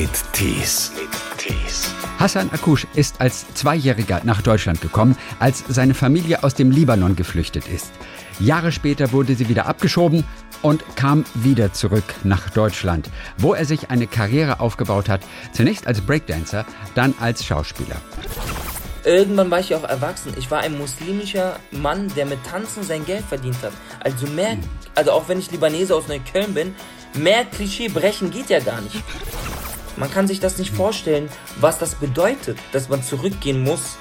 mit Tees. Tees. Hassan Akush ist als Zweijähriger nach Deutschland gekommen, als seine Familie aus dem Libanon geflüchtet ist. Jahre später wurde sie wieder abgeschoben und kam wieder zurück nach Deutschland, wo er sich eine Karriere aufgebaut hat, zunächst als Breakdancer, dann als Schauspieler. Irgendwann war ich auch erwachsen. Ich war ein muslimischer Mann, der mit Tanzen sein Geld verdient hat. Also mehr, also auch wenn ich Libanese aus Neukölln bin, mehr Klischee brechen geht ja gar nicht. Man kann sich das nicht vorstellen, was das bedeutet, dass man zurückgehen muss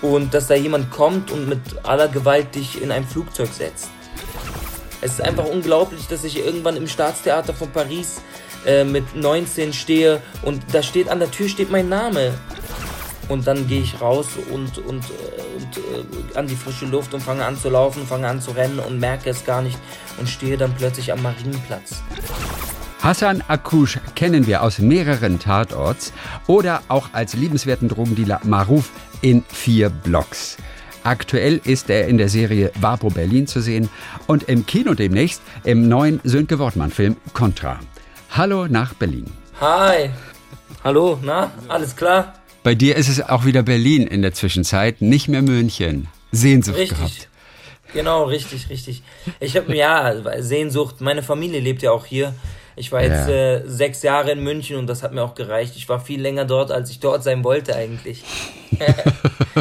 und dass da jemand kommt und mit aller Gewalt dich in ein Flugzeug setzt. Es ist einfach unglaublich, dass ich irgendwann im Staatstheater von Paris äh, mit 19 stehe und da steht an der Tür steht mein Name. Und dann gehe ich raus und, und, äh, und äh, an die frische Luft und fange an zu laufen, fange an zu rennen und merke es gar nicht und stehe dann plötzlich am Marienplatz. Hassan Akush kennen wir aus mehreren Tatorts oder auch als liebenswerten Drogendealer Maruf in vier Blocks. Aktuell ist er in der Serie Vapo Berlin zu sehen und im Kino demnächst im neuen Sönke Wortmann-Film Contra. Hallo nach Berlin. Hi. Hallo, na, alles klar? Bei dir ist es auch wieder Berlin in der Zwischenzeit, nicht mehr München. Sehnsucht Richtig. gehabt. Genau, richtig, richtig. Ich habe ja Sehnsucht. Meine Familie lebt ja auch hier. Ich war jetzt Ja. äh, sechs Jahre in München und das hat mir auch gereicht. Ich war viel länger dort, als ich dort sein wollte eigentlich.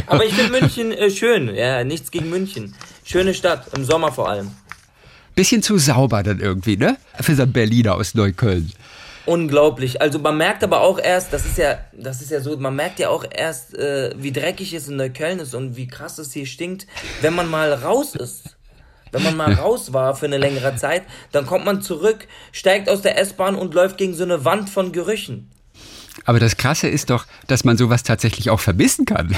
Aber ich finde München äh, schön. Ja, nichts gegen München. Schöne Stadt, im Sommer vor allem. Bisschen zu sauber dann irgendwie, ne? Für so einen Berliner aus Neukölln. Unglaublich. Also man merkt aber auch erst, das ist ja, das ist ja so, man merkt ja auch erst, äh, wie dreckig es in Neukölln ist und wie krass es hier stinkt, wenn man mal raus ist. Wenn man mal raus war für eine längere Zeit, dann kommt man zurück, steigt aus der S-Bahn und läuft gegen so eine Wand von Gerüchen. Aber das Krasse ist doch, dass man sowas tatsächlich auch vermissen kann.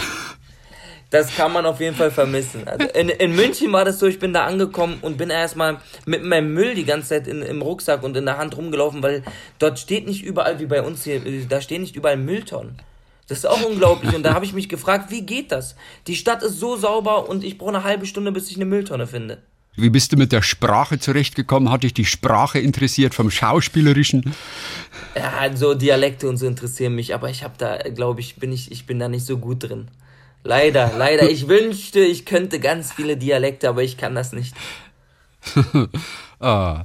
Das kann man auf jeden Fall vermissen. Also in, in München war das so, ich bin da angekommen und bin erstmal mit meinem Müll die ganze Zeit in, im Rucksack und in der Hand rumgelaufen, weil dort steht nicht überall wie bei uns hier, äh, da stehen nicht überall Mülltonnen. Das ist auch unglaublich und da habe ich mich gefragt, wie geht das? Die Stadt ist so sauber und ich brauche eine halbe Stunde, bis ich eine Mülltonne finde. Wie bist du mit der Sprache zurechtgekommen? Hat dich die Sprache interessiert vom Schauspielerischen? Ja, so Dialekte und so interessieren mich, aber ich habe da, glaube ich, bin ich, ich bin da nicht so gut drin. Leider, leider. Ich wünschte, ich könnte ganz viele Dialekte, aber ich kann das nicht. Ah.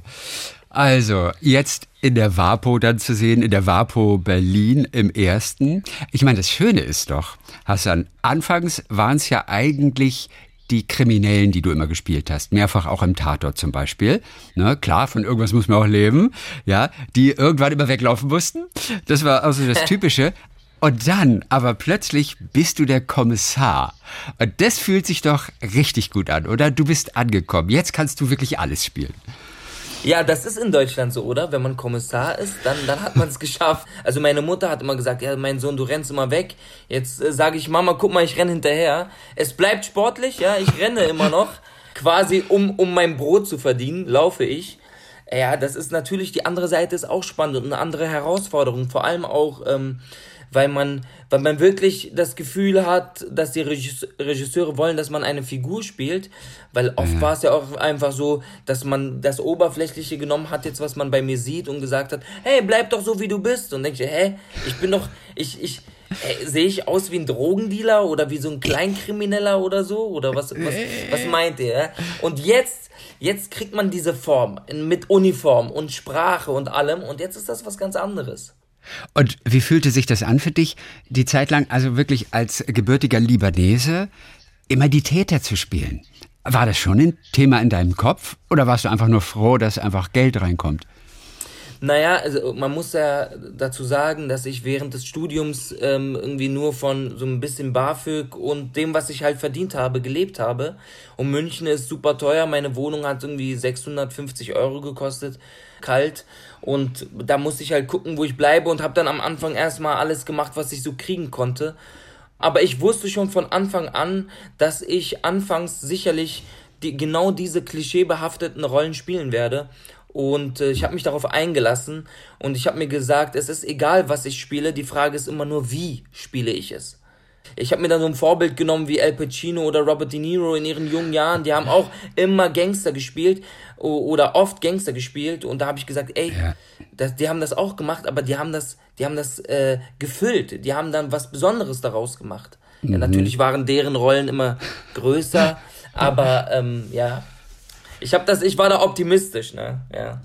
Also, jetzt in der WAPO dann zu sehen, in der WAPO Berlin im ersten. Ich meine, das Schöne ist doch, Hassan, anfangs waren es ja eigentlich die Kriminellen, die du immer gespielt hast. Mehrfach auch im Tatort zum Beispiel. Ne, klar, von irgendwas muss man auch leben. Ja, die irgendwann immer weglaufen mussten. Das war also das Typische. Und dann, aber plötzlich bist du der Kommissar. Und das fühlt sich doch richtig gut an, oder? Du bist angekommen. Jetzt kannst du wirklich alles spielen. Ja, das ist in Deutschland so, oder? Wenn man Kommissar ist, dann, dann hat man es geschafft. Also meine Mutter hat immer gesagt, ja, mein Sohn, du rennst immer weg. Jetzt äh, sage ich, Mama, guck mal, ich renne hinterher. Es bleibt sportlich, ja, ich renne immer noch. Quasi, um, um mein Brot zu verdienen, laufe ich. Ja, das ist natürlich, die andere Seite ist auch spannend und eine andere Herausforderung. Vor allem auch, ähm, weil man, weil man wirklich das Gefühl hat, dass die Regisse- Regisseure wollen, dass man eine Figur spielt, weil oft war es ja auch einfach so, dass man das Oberflächliche genommen hat, jetzt was man bei mir sieht und gesagt hat, hey, bleib doch so wie du bist und denke hä, ich bin doch, ich, ich, Ey, sehe ich aus wie ein Drogendealer oder wie so ein Kleinkrimineller oder so? Oder was, was, was meint ihr? ja? Und jetzt, jetzt kriegt man diese Form mit Uniform und Sprache und allem und jetzt ist das was ganz anderes. Und wie fühlte sich das an für dich, die Zeit lang also wirklich als gebürtiger Libanese immer die Täter zu spielen? War das schon ein Thema in deinem Kopf oder warst du einfach nur froh, dass einfach Geld reinkommt? Naja, also man muss ja dazu sagen, dass ich während des Studiums ähm, irgendwie nur von so ein bisschen BAföG und dem, was ich halt verdient habe, gelebt habe. Und München ist super teuer. Meine Wohnung hat irgendwie 650 Euro gekostet, kalt. Und da musste ich halt gucken, wo ich bleibe und habe dann am Anfang erstmal alles gemacht, was ich so kriegen konnte. Aber ich wusste schon von Anfang an, dass ich anfangs sicherlich die, genau diese klischeebehafteten Rollen spielen werde. Und äh, ich habe mich darauf eingelassen und ich habe mir gesagt, es ist egal, was ich spiele, die Frage ist immer nur, wie spiele ich es. Ich habe mir dann so ein Vorbild genommen wie Al Pacino oder Robert De Niro in ihren jungen Jahren. Die haben auch immer Gangster gespielt oder oft Gangster gespielt. Und da habe ich gesagt, ey, ja. das, die haben das auch gemacht, aber die haben das, die haben das äh, gefüllt. Die haben dann was Besonderes daraus gemacht. Mhm. Ja, natürlich waren deren Rollen immer größer, aber ähm, ja, ich habe das, ich war da optimistisch, ne? Ja.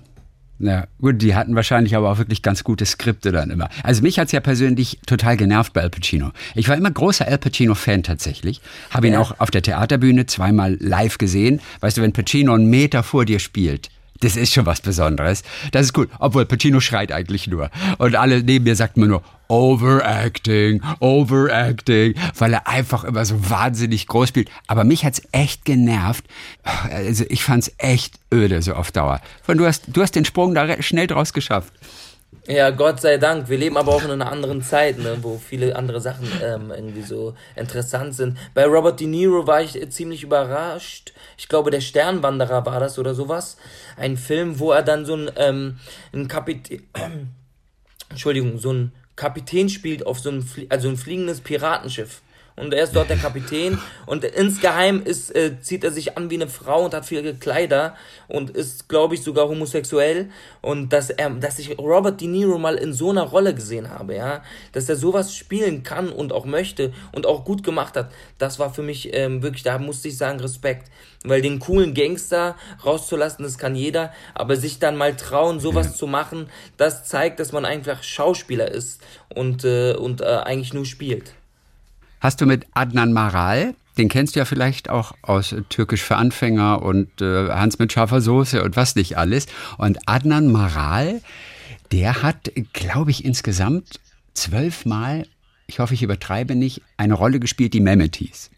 Ja, gut, die hatten wahrscheinlich aber auch wirklich ganz gute Skripte dann immer. Also mich hat's ja persönlich total genervt bei Al Pacino. Ich war immer großer Al Pacino-Fan tatsächlich. Habe ihn ja. auch auf der Theaterbühne zweimal live gesehen. Weißt du, wenn Pacino einen Meter vor dir spielt, das ist schon was Besonderes. Das ist gut. Obwohl Pacino schreit eigentlich nur. Und alle neben mir sagt mir nur, Overacting, Overacting, weil er einfach immer so wahnsinnig groß spielt. Aber mich hat's echt genervt. Also ich fand's echt öde so auf Dauer. Von du hast, du hast den Sprung da schnell draus geschafft. Ja, Gott sei Dank. Wir leben aber auch in einer anderen Zeit, ne, wo viele andere Sachen ähm, irgendwie so interessant sind. Bei Robert De Niro war ich ziemlich überrascht. Ich glaube, der Sternwanderer war das oder sowas. Ein Film, wo er dann so ein, ähm, ein Kapitän, äh, Entschuldigung, so ein Kapitän spielt auf so ein, also ein fliegendes Piratenschiff und er ist dort der Kapitän. Und insgeheim ist, äh, zieht er sich an wie eine Frau und hat viele Kleider und ist, glaube ich, sogar homosexuell. Und dass er, dass ich Robert De Niro mal in so einer Rolle gesehen habe, ja, dass er sowas spielen kann und auch möchte und auch gut gemacht hat, das war für mich ähm, wirklich, da musste ich sagen, Respekt, weil den coolen Gangster rauszulassen, das kann jeder, aber sich dann mal trauen, sowas zu machen, das zeigt, dass man einfach Schauspieler ist und, äh, und äh, eigentlich nur spielt hast du mit Adnan Maral, den kennst du ja vielleicht auch aus Türkisch für Anfänger und äh, Hans mit scharfer Soße und was nicht alles. Und Adnan Maral, der hat, glaube ich, insgesamt zwölfmal, ich hoffe, ich übertreibe nicht, eine Rolle gespielt, die Mehmet hieß.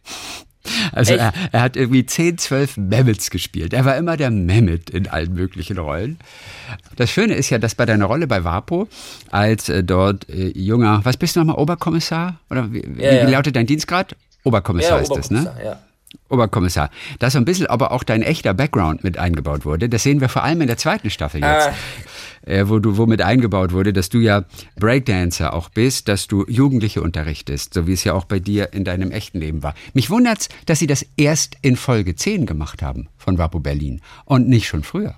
Also er, er, hat irgendwie 10, 12 Mehmets gespielt. Er war immer der Mehmet in allen möglichen Rollen. Das Schöne ist ja, dass bei deiner Rolle bei WAPO als äh, dort äh, junger, was bist du nochmal, Oberkommissar? Oder wie, ja, ja. wie lautet dein Dienstgrad? Oberkommissar ja, ist das, ne? Ja. Oberkommissar, dass so ein bisschen aber auch dein echter Background mit eingebaut wurde. Das sehen wir vor allem in der zweiten Staffel jetzt. Ah. Äh, wo du womit eingebaut wurde, dass du ja Breakdancer auch bist, dass du Jugendliche unterrichtest, so wie es ja auch bei dir in deinem echten Leben war. Mich wundert's, dass sie das erst in Folge 10 gemacht haben von Wapo Berlin und nicht schon früher.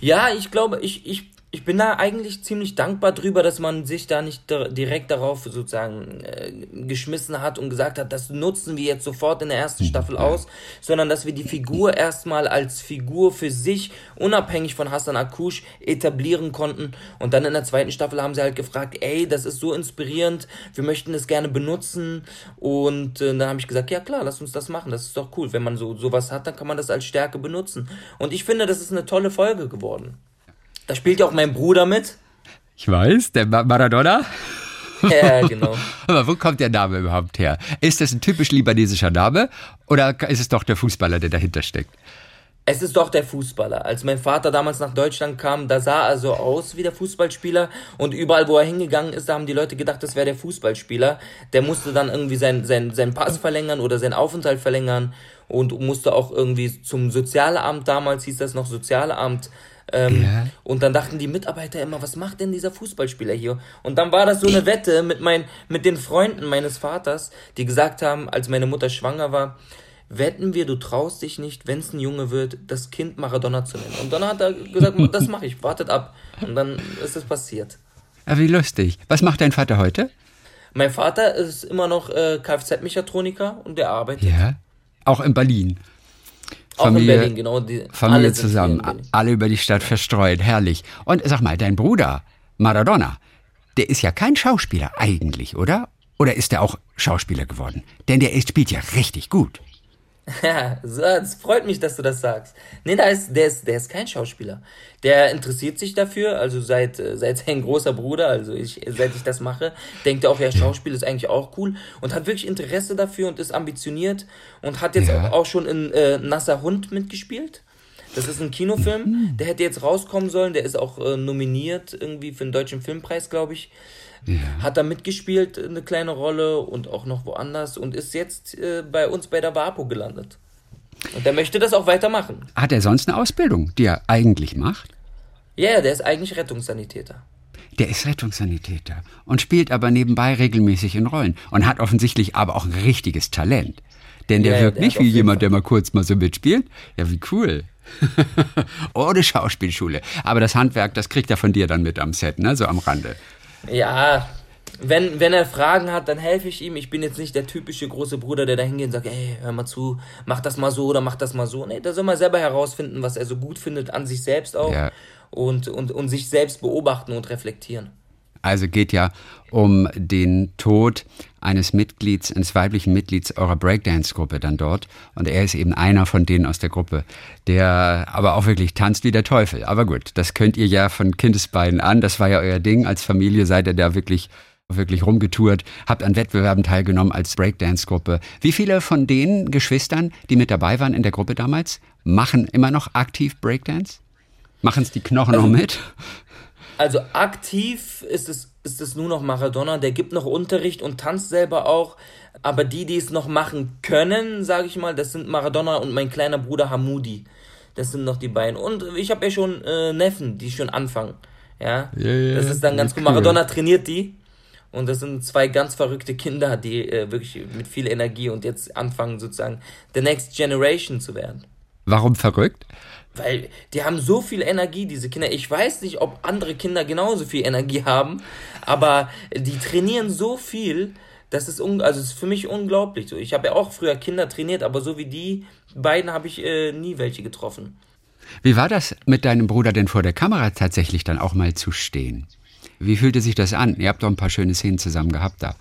Ja, ich glaube, ich, ich ich bin da eigentlich ziemlich dankbar drüber, dass man sich da nicht direkt darauf sozusagen äh, geschmissen hat und gesagt hat, das nutzen wir jetzt sofort in der ersten Staffel aus, sondern dass wir die Figur erstmal als Figur für sich unabhängig von Hassan Akush etablieren konnten. Und dann in der zweiten Staffel haben sie halt gefragt, ey, das ist so inspirierend, wir möchten es gerne benutzen. Und äh, dann habe ich gesagt, ja klar, lass uns das machen, das ist doch cool, wenn man so sowas hat, dann kann man das als Stärke benutzen. Und ich finde, das ist eine tolle Folge geworden. Da spielt ja auch mein Bruder mit. Ich weiß, der Maradona. Ja, genau. Aber wo kommt der Name überhaupt her? Ist das ein typisch libanesischer Name oder ist es doch der Fußballer, der dahinter steckt? Es ist doch der Fußballer. Als mein Vater damals nach Deutschland kam, da sah er so aus wie der Fußballspieler und überall, wo er hingegangen ist, da haben die Leute gedacht, das wäre der Fußballspieler. Der musste dann irgendwie seinen sein, sein Pass verlängern oder seinen Aufenthalt verlängern und musste auch irgendwie zum Sozialamt, damals hieß das noch Sozialamt, ähm, ja. Und dann dachten die Mitarbeiter immer, was macht denn dieser Fußballspieler hier? Und dann war das so eine Wette mit, mein, mit den Freunden meines Vaters, die gesagt haben, als meine Mutter schwanger war, wetten wir, du traust dich nicht, wenn es ein Junge wird, das Kind Maradona zu nennen. Und dann hat er gesagt, das mache ich, wartet ab. Und dann ist es passiert. Ja, wie lustig. Was macht dein Vater heute? Mein Vater ist immer noch äh, Kfz-Mechatroniker und der arbeitet. Ja. Auch in Berlin. Familie, Berlin, genau. Die, Familie alle zusammen, alle über die Stadt verstreut, herrlich. Und sag mal, dein Bruder, Maradona, der ist ja kein Schauspieler eigentlich, oder? Oder ist er auch Schauspieler geworden? Denn der spielt ja richtig gut. Ja, es freut mich, dass du das sagst. Nee, da ist, der, ist, der ist kein Schauspieler. Der interessiert sich dafür, also seit, äh, seit sein großer Bruder, also ich, seit ich das mache, denkt er auch, ja, Schauspiel ist eigentlich auch cool und hat wirklich Interesse dafür und ist ambitioniert und hat jetzt ja. auch schon in äh, Nasser Hund mitgespielt. Das ist ein Kinofilm, mhm. der hätte jetzt rauskommen sollen, der ist auch äh, nominiert irgendwie für den Deutschen Filmpreis, glaube ich. Ja. Hat da mitgespielt, eine kleine Rolle und auch noch woanders und ist jetzt äh, bei uns bei der WAPO gelandet. Und der möchte das auch weitermachen. Hat er sonst eine Ausbildung, die er eigentlich macht? Ja, yeah, der ist eigentlich Rettungssanitäter. Der ist Rettungssanitäter und spielt aber nebenbei regelmäßig in Rollen und hat offensichtlich aber auch ein richtiges Talent. Denn der Ja, wirkt der nicht wie jemand, der mal kurz mal so mitspielt. Ja, wie cool. Ohne Schauspielschule. Aber das Handwerk, das kriegt er von dir dann mit am Set, ne? So am Rande. Ja, wenn, wenn er Fragen hat, dann helfe ich ihm. Ich bin jetzt nicht der typische große Bruder, der da hingeht und sagt, ey, hör mal zu, mach das mal so oder mach das mal so. Nee, da soll man selber herausfinden, was er so gut findet an sich selbst auch Ja. und, und, und sich selbst beobachten und reflektieren. Also geht ja um den Tod eines Mitglieds, eines weiblichen Mitglieds eurer Breakdance-Gruppe dann dort. Und er ist eben einer von denen aus der Gruppe, der aber auch wirklich tanzt wie der Teufel. Aber gut, das könnt ihr ja von Kindesbeinen an. Das war ja euer Ding. Als Familie seid ihr da wirklich wirklich rumgetourt, habt an Wettbewerben teilgenommen als Breakdance-Gruppe. Wie viele von den Geschwistern, die mit dabei waren in der Gruppe damals, machen immer noch aktiv Breakdance? Machen es die Knochen noch mit? Also aktiv ist es, ist es nur noch Maradona, der gibt noch Unterricht und tanzt selber auch. Aber die, die es noch machen können, sage ich mal, das sind Maradona und mein kleiner Bruder Hamudi. Das sind noch die beiden. Und ich habe ja schon äh, Neffen, die schon anfangen. Ja, Ja, ja, das ist dann ganz cool. Maradona trainiert die. Und das sind zwei ganz verrückte Kinder, die äh, wirklich mit viel Energie und jetzt anfangen sozusagen the next generation zu werden. Warum verrückt? Weil die haben so viel Energie, diese Kinder. Ich weiß nicht, ob andere Kinder genauso viel Energie haben, aber die trainieren so viel, das ist, un also es ist für mich unglaublich. So, ich habe ja auch früher Kinder trainiert, aber so wie die beiden habe ich äh, nie welche getroffen. Wie war das mit deinem Bruder denn vor der Kamera tatsächlich dann auch mal zu stehen? Wie fühlte sich das an? Ihr habt doch ein paar schöne Szenen zusammen gehabt da.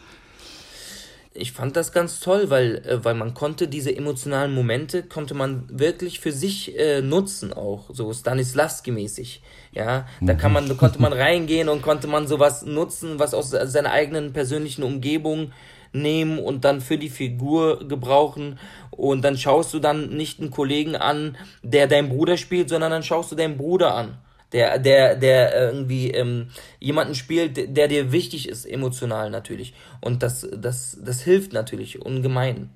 Ich fand das ganz toll, weil, äh, weil man konnte diese emotionalen Momente, konnte man wirklich für sich äh, nutzen auch, so Stanislavski-mäßig. Ja, da kann man, da konnte man reingehen und konnte man sowas nutzen, was aus seiner eigenen persönlichen Umgebung nehmen und dann für die Figur gebrauchen. Und dann schaust du dann nicht einen Kollegen an, der dein Bruder spielt, sondern dann schaust du deinen Bruder an der, der, der irgendwie ähm, jemanden spielt, der dir wichtig ist, emotional natürlich. Und das, das, das hilft natürlich ungemein.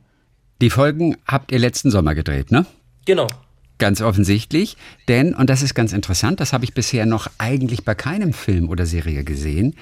Die Folgen habt ihr letzten Sommer gedreht, ne? Genau. Ganz offensichtlich, denn, und das ist ganz interessant, das habe ich bisher noch eigentlich bei keinem Film oder Serie gesehen,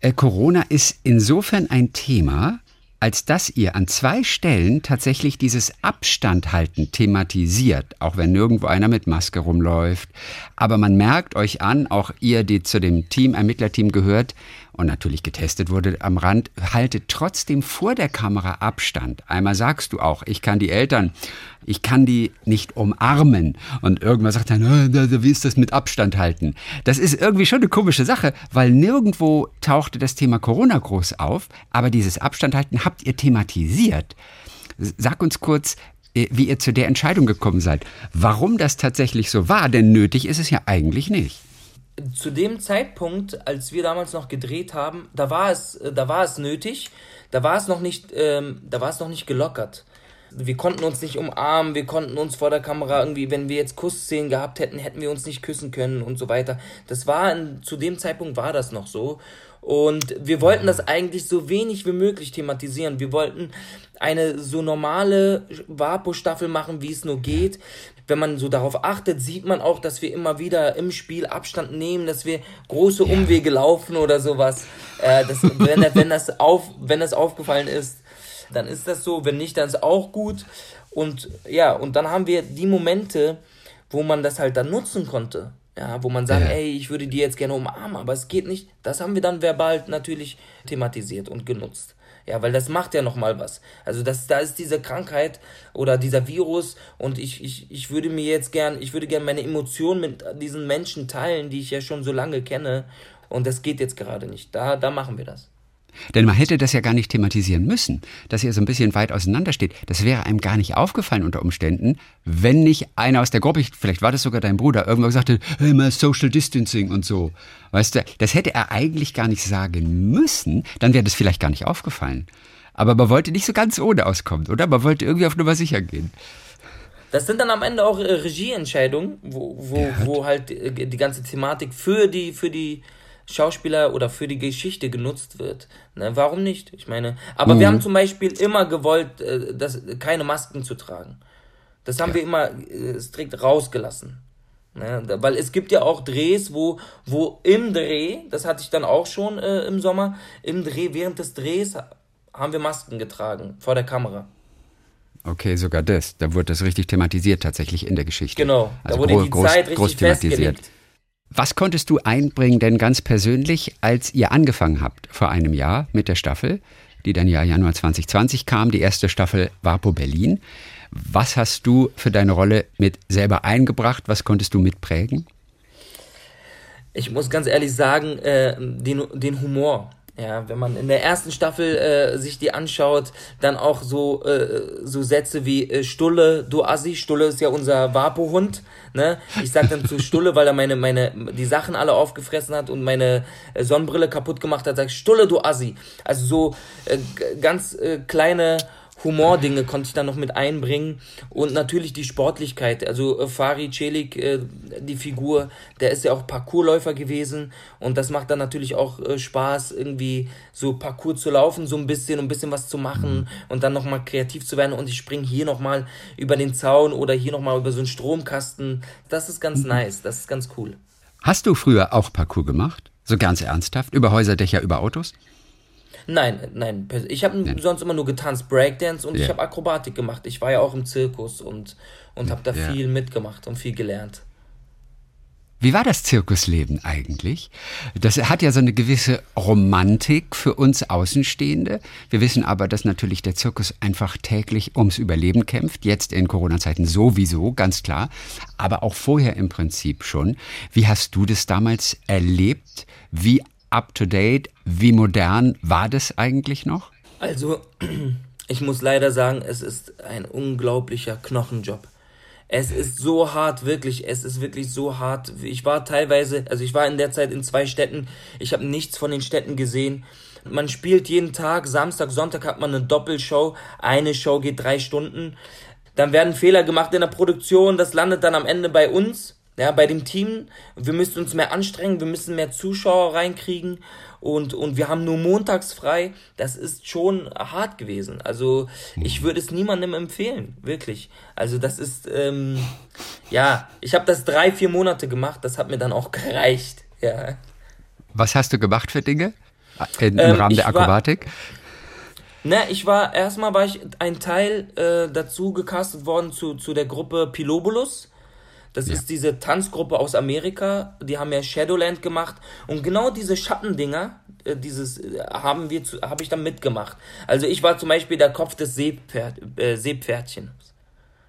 äh, Corona ist insofern ein Thema, als dass ihr an zwei Stellen tatsächlich dieses Abstand halten thematisiert, auch wenn nirgendwo einer mit Maske rumläuft. Aber man merkt euch an, auch ihr, die zu dem Team, Ermittlerteam gehört und natürlich getestet wurde am Rand, haltet trotzdem vor der Kamera Abstand. Einmal sagst du auch, ich kann die Eltern, ich kann die nicht umarmen. Und irgendwann sagt er, "Na, na, wie ist das mit Abstand halten? Das ist irgendwie schon eine komische Sache, weil nirgendwo tauchte das Thema Corona groß auf, aber dieses Abstand halten habt ihr thematisiert. Sag uns kurz, äh, wie ihr zu der Entscheidung gekommen seid. Warum das tatsächlich so war, denn nötig ist es ja eigentlich nicht. Zu dem Zeitpunkt, als wir damals noch gedreht haben, da war es, äh, da war es nötig, da war es noch nicht, ähm, da war es noch nicht gelockert. Wir konnten uns nicht umarmen, wir konnten uns vor der Kamera irgendwie, wenn wir jetzt Kussszenen gehabt hätten, hätten wir uns nicht küssen können und so weiter. Das war, zu dem Zeitpunkt war das noch so. Und wir wollten das eigentlich so wenig wie möglich thematisieren. Wir wollten eine so normale Vapo-Staffel machen, wie es nur geht. Wenn man so darauf achtet, sieht man auch, dass wir immer wieder im Spiel Abstand nehmen, dass wir große Umwege laufen oder sowas. Äh, das, wenn, das- wenn, das auf, wenn das aufgefallen ist, dann ist das so. Wenn nicht, dann ist auch gut. Und ja, und dann haben wir die Momente, wo man das halt dann nutzen konnte. Ja, wo man sagt, Ja. ey, ich würde die jetzt gerne umarmen, aber es geht nicht. Das haben wir dann verbal natürlich thematisiert und genutzt. Ja, weil das macht ja nochmal was. Also das, da ist diese Krankheit oder dieser Virus und ich, ich, ich würde mir jetzt gern, ich würde gern meine Emotionen mit diesen Menschen teilen, die ich ja schon so lange kenne. Und das geht jetzt gerade nicht. Da, da machen wir das. Denn man hätte das ja gar nicht thematisieren müssen, dass ihr so ein bisschen weit auseinander steht. Das wäre einem gar nicht aufgefallen unter Umständen, wenn nicht einer aus der Gruppe, vielleicht war das sogar dein Bruder, irgendwann gesagt hätte, hey, mal Social Distancing und so. Weißt du, das hätte er eigentlich gar nicht sagen müssen, dann wäre das vielleicht gar nicht aufgefallen. Aber man wollte nicht so ganz ohne auskommen, oder? Man wollte irgendwie auf Nummer sicher gehen. Das sind dann am Ende auch äh, Regieentscheidungen, wo, wo, wo halt äh, die ganze Thematik für die, für die Schauspieler oder für die Geschichte genutzt wird. Ne, warum nicht? Ich meine, aber wir haben zum Beispiel immer gewollt, äh, das, keine Masken zu tragen. Das haben wir immer äh, strikt rausgelassen. Ne? Weil es gibt ja auch Drehs, wo, wo im Dreh, das hatte ich dann auch schon äh, im Sommer, im Dreh, während des Drehs haben wir Masken getragen vor der Kamera. Okay, sogar das. Da wurde das richtig thematisiert tatsächlich in der Geschichte. Genau, also da wurde groß, die Zeit richtig groß thematisiert. festgelegt. Was konntest du einbringen denn ganz persönlich, als ihr angefangen habt vor einem Jahr mit der Staffel, die dann ja Januar 2020 kam, die erste Staffel Vapo Berlin. Was hast du für deine Rolle mit selber eingebracht? Was konntest du mitprägen? Ich muss ganz ehrlich sagen, äh, den, den Humor. Ja, wenn man in der ersten Staffel äh, sich die anschaut, dann auch so, äh, so Sätze wie äh, Stulle, du Assi, Stulle ist ja unser Vapo-Hund, ne? Ich sag dann zu Stulle, weil er meine, meine, die Sachen alle aufgefressen hat und meine äh, Sonnenbrille kaputt gemacht hat, sag ich, Stulle, du Assi. Also so äh, ganz äh, kleine Humordinge konnte ich dann noch mit einbringen und natürlich die Sportlichkeit. Also äh, Fari Celik, äh, die Figur, der ist ja auch Parkourläufer gewesen und das macht dann natürlich auch äh, Spaß, irgendwie so Parcours zu laufen, so ein bisschen, ein bisschen was zu machen und dann nochmal kreativ zu werden und ich springe hier nochmal über den Zaun oder hier nochmal über so einen Stromkasten. Das ist ganz nice, das ist ganz cool. Hast du früher auch Parcours gemacht? So ganz ernsthaft? Über Häuserdächer, über Autos? Nein, nein. Ich habe ja. sonst immer nur getanzt, Breakdance und ja. ich habe Akrobatik gemacht. Ich war ja auch im Zirkus und, und habe da ja. viel mitgemacht und viel gelernt. Wie war das Zirkusleben eigentlich? Das hat ja so eine gewisse Romantik für uns Außenstehende. Wir wissen aber, dass natürlich der Zirkus einfach täglich ums Überleben kämpft. Jetzt in Corona-Zeiten sowieso, ganz klar. Aber auch vorher im Prinzip schon. Wie hast du das damals erlebt? Wie up-to-date? Wie modern war das eigentlich noch? Also, ich muss leider sagen, es ist ein unglaublicher Knochenjob. Es ist so hart, wirklich. Es ist wirklich so hart. Ich war teilweise, also ich war in der Zeit in zwei Städten. Ich habe nichts von den Städten gesehen. Man spielt jeden Tag, Samstag, Sonntag hat man eine Doppelshow. Eine Show geht drei Stunden. Dann werden Fehler gemacht in der Produktion. Das landet dann am Ende bei uns ja, bei dem Team, wir müssen uns mehr anstrengen, wir müssen mehr Zuschauer reinkriegen und, und wir haben nur montags frei. Das ist schon hart gewesen. Also ich mhm. würde es niemandem empfehlen, wirklich. Also das ist, ähm, ja, ich habe das drei, vier Monate gemacht, das hat mir dann auch gereicht. Ja. Was hast du gemacht für Dinge in, im ähm, Rahmen der Akrobatik? War, Ne, ich war, erstmal war ich ein Teil äh, dazu gecastet worden zu, zu der Gruppe Pilobulus. Das ja. ist diese Tanzgruppe aus Amerika, die haben ja Shadowland gemacht und genau diese Schattendinger, äh, dieses äh, haben wir, habe ich dann mitgemacht. Also ich war zum Beispiel der Kopf des Seepferd, äh, Seepferdchens.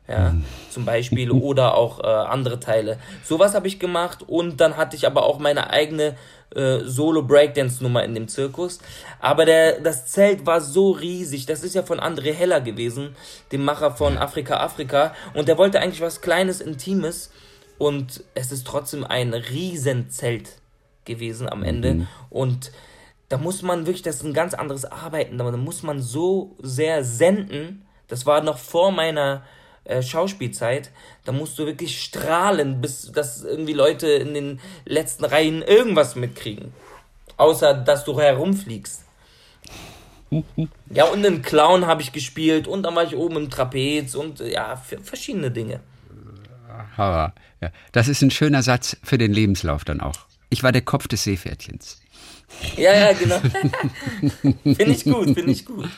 Ja, mhm. zum Beispiel oder auch äh, andere Teile. Sowas habe ich gemacht und dann hatte ich aber auch meine eigene äh, Solo-Breakdance-Nummer in dem Zirkus. Aber der, das Zelt war so riesig. Das ist ja von André Heller gewesen, dem Macher von Afrika Afrika. Und der wollte eigentlich was Kleines, Intimes. Und es ist trotzdem ein Riesenzelt gewesen am Ende. Mhm. Und da muss man wirklich, das ist ein ganz anderes Arbeiten. Da muss man so sehr senden. Das war noch vor meiner äh, Schauspielzeit, da musst du wirklich strahlen, bis dass irgendwie Leute in den letzten Reihen irgendwas mitkriegen. Außer, dass du herumfliegst. Ja, und einen Clown habe ich gespielt und dann war ich oben im Trapez und ja, verschiedene Dinge. Ja, das ist ein schöner Satz für den Lebenslauf dann auch. Ich war der Kopf des Seepferdchens. Ja, ja, genau. finde ich gut, finde ich gut.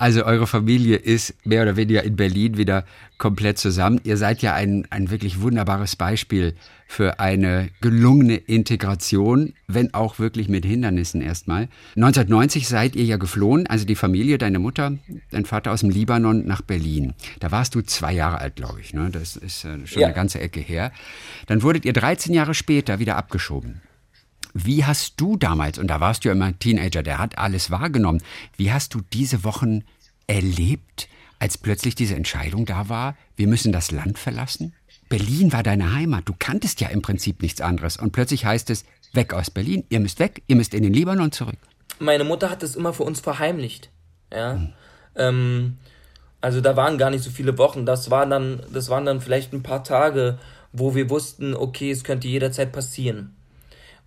Also eure Familie ist mehr oder weniger in Berlin wieder komplett zusammen. Ihr seid ja ein, ein wirklich wunderbares Beispiel für eine gelungene Integration, wenn auch wirklich mit Hindernissen erstmal. 1990 seid ihr ja geflohen, also die Familie, deine Mutter, dein Vater aus dem Libanon nach Berlin. Da warst du zwei Jahre alt, glaube ich. Ne? Das ist äh, schon ja. eine ganze Ecke her. Dann wurdet ihr 13 Jahre später wieder abgeschoben. Wie hast du damals, und da warst du ja immer Teenager, der hat alles wahrgenommen, wie hast du diese Wochen erlebt, als plötzlich diese Entscheidung da war, wir müssen das Land verlassen? Berlin war deine Heimat, du kanntest ja im Prinzip nichts anderes und plötzlich heißt es, weg aus Berlin, ihr müsst weg, ihr müsst in den Libanon zurück. Meine Mutter hat es immer für uns verheimlicht. Ja. Hm. Ähm, also da waren gar nicht so viele Wochen, das waren dann, das waren dann vielleicht ein paar Tage, wo wir wussten, okay, es könnte jederzeit passieren.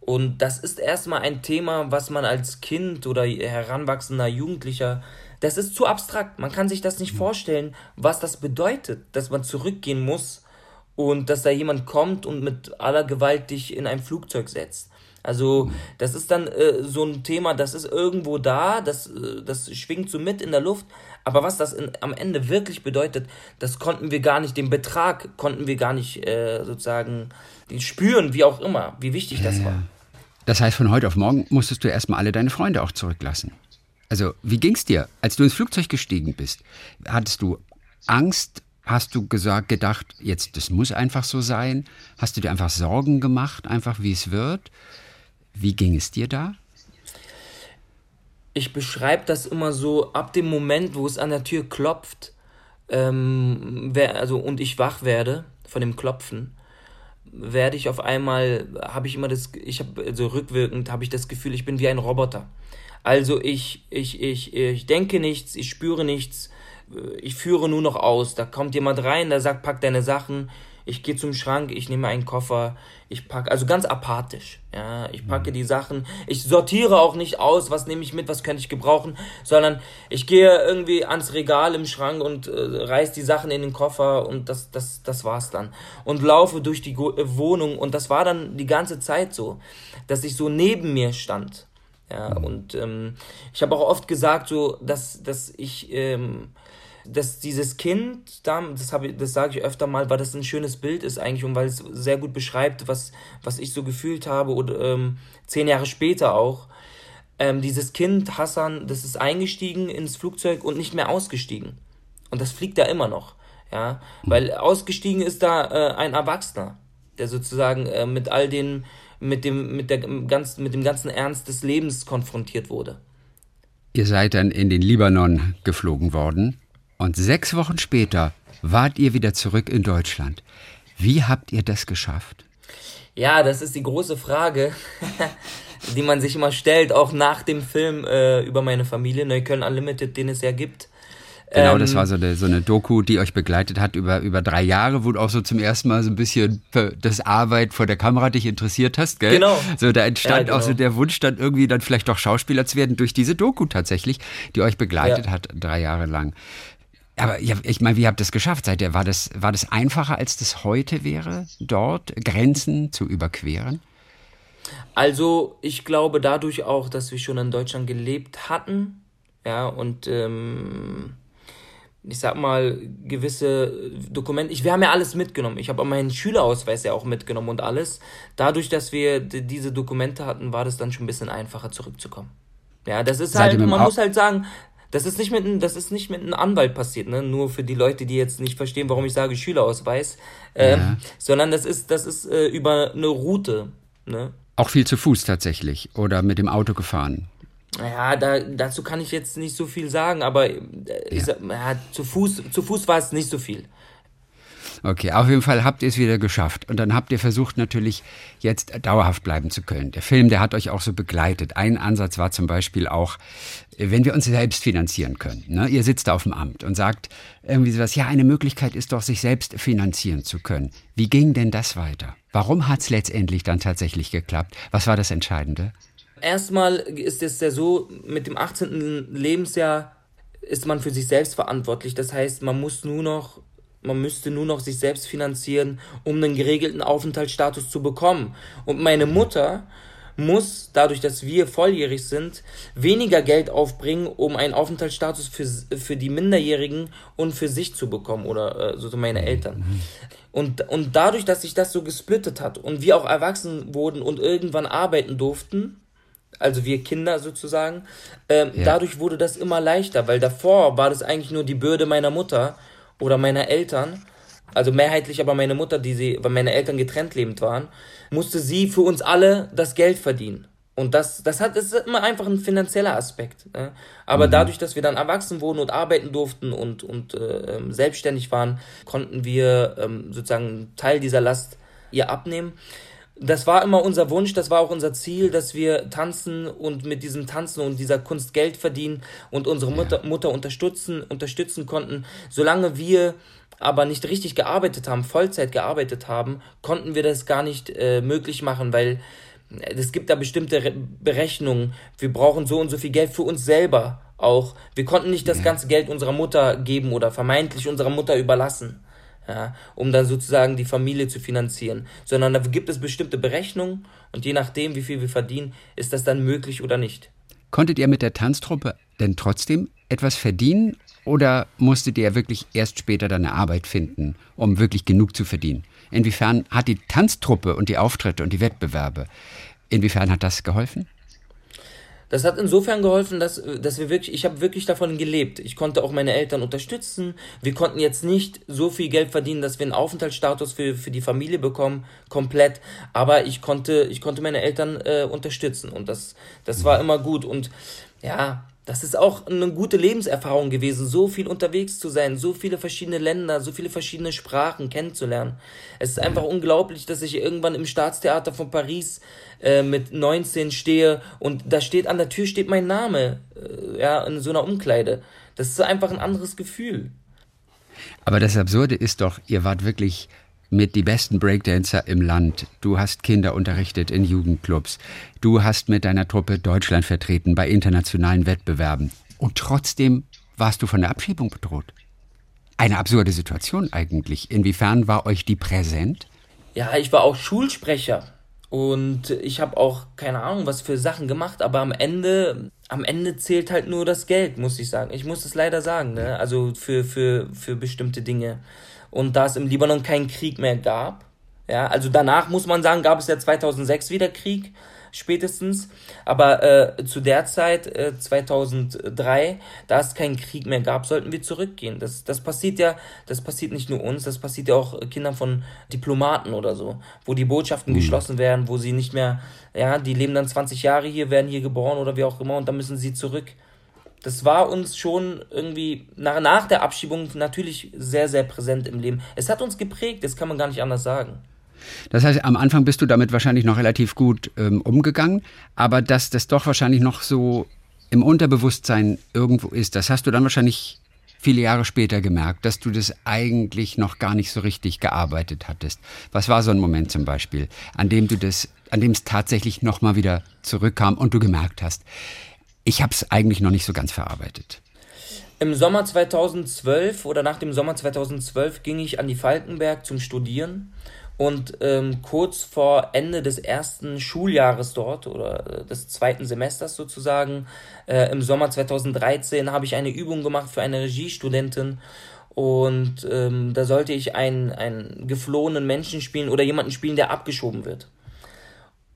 Und das ist erstmal ein Thema, was man als Kind oder heranwachsender Jugendlicher, das ist zu abstrakt. Man kann sich das nicht vorstellen, was das bedeutet, dass man zurückgehen muss und dass da jemand kommt und mit aller Gewalt dich in ein Flugzeug setzt. Also das ist dann äh, so ein Thema, das ist irgendwo da, das, äh, das schwingt so mit in der Luft, aber was das in, am Ende wirklich bedeutet, das konnten wir gar nicht, den Betrag konnten wir gar nicht äh, sozusagen spüren, wie auch immer, wie wichtig das war. Das heißt, von heute auf morgen musstest du erstmal alle deine Freunde auch zurücklassen. Also, wie ging's dir, als du ins Flugzeug gestiegen bist? Hattest du Angst? Hast du gesagt, gedacht, jetzt, das muss einfach so sein? Hast du dir einfach Sorgen gemacht, einfach wie es wird? Wie ging es dir da? Ich beschreibe das immer so, ab dem Moment, wo es an der Tür klopft, ähm, wer, also und ich wach werde von dem Klopfen, werde ich auf einmal, habe ich immer das, ich habe, also rückwirkend habe ich das Gefühl, ich bin wie ein Roboter. Also ich, ich, ich, ich denke nichts, ich spüre nichts, ich führe nur noch aus. Da kommt jemand rein, der sagt, pack deine Sachen, ich gehe zum Schrank, ich nehme einen Koffer, ich packe, also ganz apathisch, ja, ich packe mhm. die Sachen, ich sortiere auch nicht aus, was nehme ich mit, was könnte ich gebrauchen, sondern ich gehe irgendwie ans Regal im Schrank und äh, reiß die Sachen in den Koffer und das, das, das war's dann. Und laufe durch die Go äh, Wohnung und das war dann die ganze Zeit so, dass ich so neben mir stand. Ja, mhm. und ähm, ich habe auch oft gesagt, so, dass, dass ich ähm, dass dieses Kind, das, das sage ich öfter mal, weil das ein schönes Bild ist eigentlich und weil es sehr gut beschreibt, was, was ich so gefühlt habe oder ähm, zehn Jahre später auch. Ähm, dieses Kind, Hassan, das ist eingestiegen ins Flugzeug und nicht mehr ausgestiegen. Und das fliegt da immer noch. Ja, weil ausgestiegen ist da äh, ein Erwachsener, der sozusagen äh, mit all den, mit dem, mit der ganzen, mit dem ganzen Ernst des Lebens konfrontiert wurde. Ihr seid dann in den Libanon geflogen worden. Und sechs Wochen später wart ihr wieder zurück in Deutschland. Wie habt ihr das geschafft? Ja, das ist die große Frage, die man sich immer stellt, auch nach dem Film äh, über meine Familie, Neukölln Unlimited, den es ja gibt. Genau, das ähm, war so eine, so eine Doku, die euch begleitet hat über, über drei Jahre, wo du auch so zum ersten Mal so ein bisschen das Arbeit vor der Kamera dich interessiert hast, gell? Genau. So, da entstand ja, genau. auch so der Wunsch, dann irgendwie dann vielleicht doch Schauspieler zu werden durch diese Doku tatsächlich, die euch begleitet ja. hat, drei Jahre lang. Aber ja, ich meine, wie habt ihr das geschafft? Seid ihr, war, das, war das einfacher, als das heute wäre, dort Grenzen zu überqueren? Also, ich glaube dadurch auch, dass wir schon in Deutschland gelebt hatten, ja, und ähm, ich sag mal, gewisse Dokumente, ich, wir haben ja alles mitgenommen. Ich habe auch meinen Schülerausweis ja auch mitgenommen und alles. Dadurch, dass wir diese Dokumente hatten, war das dann schon ein bisschen einfacher zurückzukommen. Ja, das ist Seid halt, man muss halt sagen, das ist nicht mit, das ist nicht mit einem Anwalt passiert, ne? Nur für die Leute, die jetzt nicht verstehen, warum ich sage Schülerausweis, ähm, ja. sondern das ist, das ist äh, über eine Route, ne? Auch viel zu Fuß tatsächlich oder mit dem Auto gefahren. Ja, da, dazu kann ich jetzt nicht so viel sagen, aber äh, ja. Sag, ja, zu Fuß, zu Fuß war es nicht so viel. Okay, auf jeden Fall habt ihr es wieder geschafft. Und dann habt ihr versucht natürlich jetzt dauerhaft bleiben zu können. Der Film, der hat euch auch so begleitet. Ein Ansatz war zum Beispiel auch, wenn wir uns selbst finanzieren können. Ne? Ihr sitzt da auf dem Amt und sagt irgendwie sowas, ja, eine Möglichkeit ist doch, sich selbst finanzieren zu können. Wie ging denn das weiter? Warum hat es letztendlich dann tatsächlich geklappt? Was war das Entscheidende? Erstmal ist es ja so, mit dem 18. Lebensjahr ist man für sich selbst verantwortlich. Das heißt, man muss nur noch man müsste nur noch sich selbst finanzieren, um einen geregelten Aufenthaltsstatus zu bekommen. Und meine Mutter muss, dadurch, dass wir volljährig sind, weniger Geld aufbringen, um einen Aufenthaltsstatus für, für die Minderjährigen und für sich zu bekommen oder äh, so meine Eltern. Und, und dadurch, dass sich das so gesplittet hat und wir auch erwachsen wurden und irgendwann arbeiten durften, also wir Kinder sozusagen, ähm, ja. dadurch wurde das immer leichter, weil davor war das eigentlich nur die Bürde meiner Mutter oder meiner Eltern, also mehrheitlich aber meine Mutter, die sie, weil meine Eltern getrennt lebend waren, musste sie für uns alle das Geld verdienen. Und das, das hat, das ist immer einfach ein finanzieller Aspekt. Ne? Aber mhm. dadurch, dass wir dann erwachsen wurden und arbeiten durften und, und äh, ähm, selbstständig waren, konnten wir ähm, sozusagen einen Teil dieser Last ihr abnehmen. Das war immer unser Wunsch, das war auch unser Ziel, dass wir tanzen und mit diesem Tanzen und dieser Kunst Geld verdienen und unsere Mutter, Mutter unterstützen, unterstützen konnten. Solange wir aber nicht richtig gearbeitet haben, Vollzeit gearbeitet haben, konnten wir das gar nicht äh, möglich machen, weil äh, es gibt da bestimmte Re Berechnungen. Wir brauchen so und so viel Geld für uns selber auch. Wir konnten nicht das ganze Geld unserer Mutter geben oder vermeintlich unserer Mutter überlassen. Ja, um dann sozusagen die Familie zu finanzieren, sondern da gibt es bestimmte Berechnungen und je nachdem, wie viel wir verdienen, ist das dann möglich oder nicht. Konntet ihr mit der Tanztruppe denn trotzdem etwas verdienen oder musstet ihr wirklich erst später dann eine Arbeit finden, um wirklich genug zu verdienen? Inwiefern hat die Tanztruppe und die Auftritte und die Wettbewerbe, inwiefern hat das geholfen? Das hat insofern geholfen, dass, dass wir wirklich, ich habe wirklich davon gelebt. Ich konnte auch meine Eltern unterstützen. Wir konnten jetzt nicht so viel Geld verdienen, dass wir einen Aufenthaltsstatus für, für die Familie bekommen, komplett. Aber ich konnte, ich konnte meine Eltern äh, unterstützen und das, das war immer gut. Und ja, das ist auch eine gute Lebenserfahrung gewesen, so viel unterwegs zu sein, so viele verschiedene Länder, so viele verschiedene Sprachen kennenzulernen. Es ist einfach unglaublich, dass ich irgendwann im Staatstheater von Paris äh, mit 19 stehe und da steht an der Tür steht mein Name, äh, ja, in so einer Umkleide. Das ist einfach ein anderes Gefühl. Aber das Absurde ist doch, ihr wart wirklich mit die besten Breakdancer im Land. Du hast Kinder unterrichtet in Jugendclubs. Du hast mit deiner Truppe Deutschland vertreten bei internationalen Wettbewerben. Und trotzdem warst du von der Abschiebung bedroht. Eine absurde Situation eigentlich. Inwiefern war euch die präsent? Ja, ich war auch Schulsprecher. Und ich habe auch keine Ahnung, was für Sachen gemacht, aber am Ende, am Ende zählt halt nur das Geld, muss ich sagen. Ich muss es leider sagen, ne? Also für, für, für bestimmte Dinge und da es im Libanon keinen Krieg mehr gab, ja, also danach muss man sagen, gab es ja 2006 wieder Krieg, spätestens, aber äh, zu der Zeit, äh, 2003, da es keinen Krieg mehr gab, sollten wir zurückgehen. Das, das passiert ja, das passiert nicht nur uns, das passiert ja auch Kindern von Diplomaten oder so, wo die Botschaften mhm. geschlossen werden, wo sie nicht mehr, ja, die leben dann 20 Jahre hier, werden hier geboren oder wie auch immer und dann müssen sie zurück das war uns schon irgendwie nach, nach der Abschiebung natürlich sehr, sehr präsent im Leben. Es hat uns geprägt, das kann man gar nicht anders sagen. Das heißt, am Anfang bist du damit wahrscheinlich noch relativ gut ähm, umgegangen, aber dass das doch wahrscheinlich noch so im Unterbewusstsein irgendwo ist, das hast du dann wahrscheinlich viele Jahre später gemerkt, dass du das eigentlich noch gar nicht so richtig gearbeitet hattest. Was war so ein Moment zum Beispiel, an dem du das, an dem es tatsächlich nochmal wieder zurückkam und du gemerkt hast, ich habe es eigentlich noch nicht so ganz verarbeitet. Im Sommer 2012 oder nach dem Sommer 2012 ging ich an die Falkenberg zum Studieren und ähm, kurz vor Ende des ersten Schuljahres dort oder äh, des zweiten Semesters sozusagen, äh, im Sommer 2013 habe ich eine Übung gemacht für eine Regiestudentin und ähm, da sollte ich einen, einen geflohenen Menschen spielen oder jemanden spielen, der abgeschoben wird.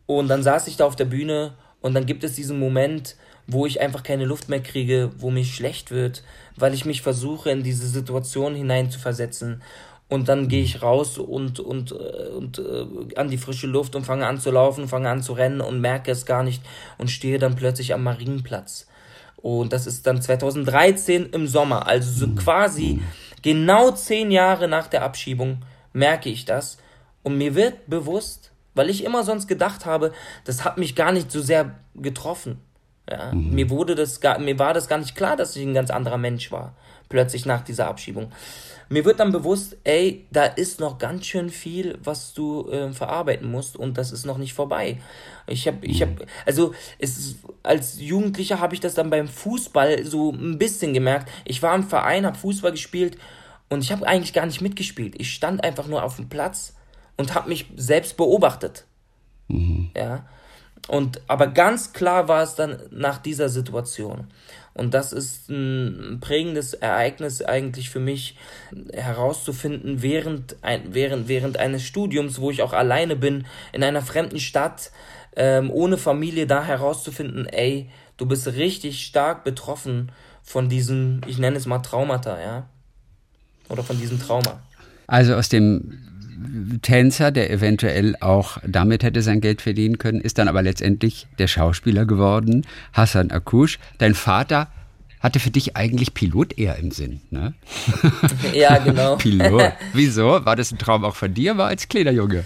Und dann saß ich da auf der Bühne und dann gibt es diesen Moment, wo ich einfach keine Luft mehr kriege, wo mir schlecht wird, weil ich mich versuche, in diese Situation hineinzuversetzen. Und dann gehe ich raus und, und, äh, und äh, an die frische Luft und fange an zu laufen, fange an zu rennen und merke es gar nicht und stehe dann plötzlich am Marienplatz. Und das ist dann 2013 im Sommer, also so quasi genau zehn Jahre nach der Abschiebung merke ich das. Und mir wird bewusst, weil ich immer sonst gedacht habe, das hat mich gar nicht so sehr getroffen. Ja, mhm. mir wurde das gar, mir war das gar nicht klar, dass ich ein ganz anderer Mensch war. Plötzlich nach dieser Abschiebung. Mir wird dann bewusst, ey, da ist noch ganz schön viel, was du äh, verarbeiten musst und das ist noch nicht vorbei. Ich habe, ich habe, also es als Jugendlicher habe ich das dann beim Fußball so ein bisschen gemerkt. Ich war im Verein, habe Fußball gespielt und ich habe eigentlich gar nicht mitgespielt. Ich stand einfach nur auf dem Platz und habe mich selbst beobachtet. Mhm. Ja. Und aber ganz klar war es dann nach dieser Situation. Und das ist ein prägendes Ereignis eigentlich für mich herauszufinden während, ein, während, während eines Studiums, wo ich auch alleine bin, in einer fremden Stadt, ähm, ohne Familie, da herauszufinden, ey, du bist richtig stark betroffen von diesem, ich nenne es mal Traumata, ja. Oder von diesem Trauma. Also aus dem Tänzer, der eventuell auch damit hätte sein Geld verdienen können, ist dann aber letztendlich der Schauspieler geworden, Hassan Akush. Dein Vater hatte für dich eigentlich Pilot eher im Sinn, ne? Ja, genau. Pilot. Wieso? War das ein Traum auch von dir, war als kleiner Junge?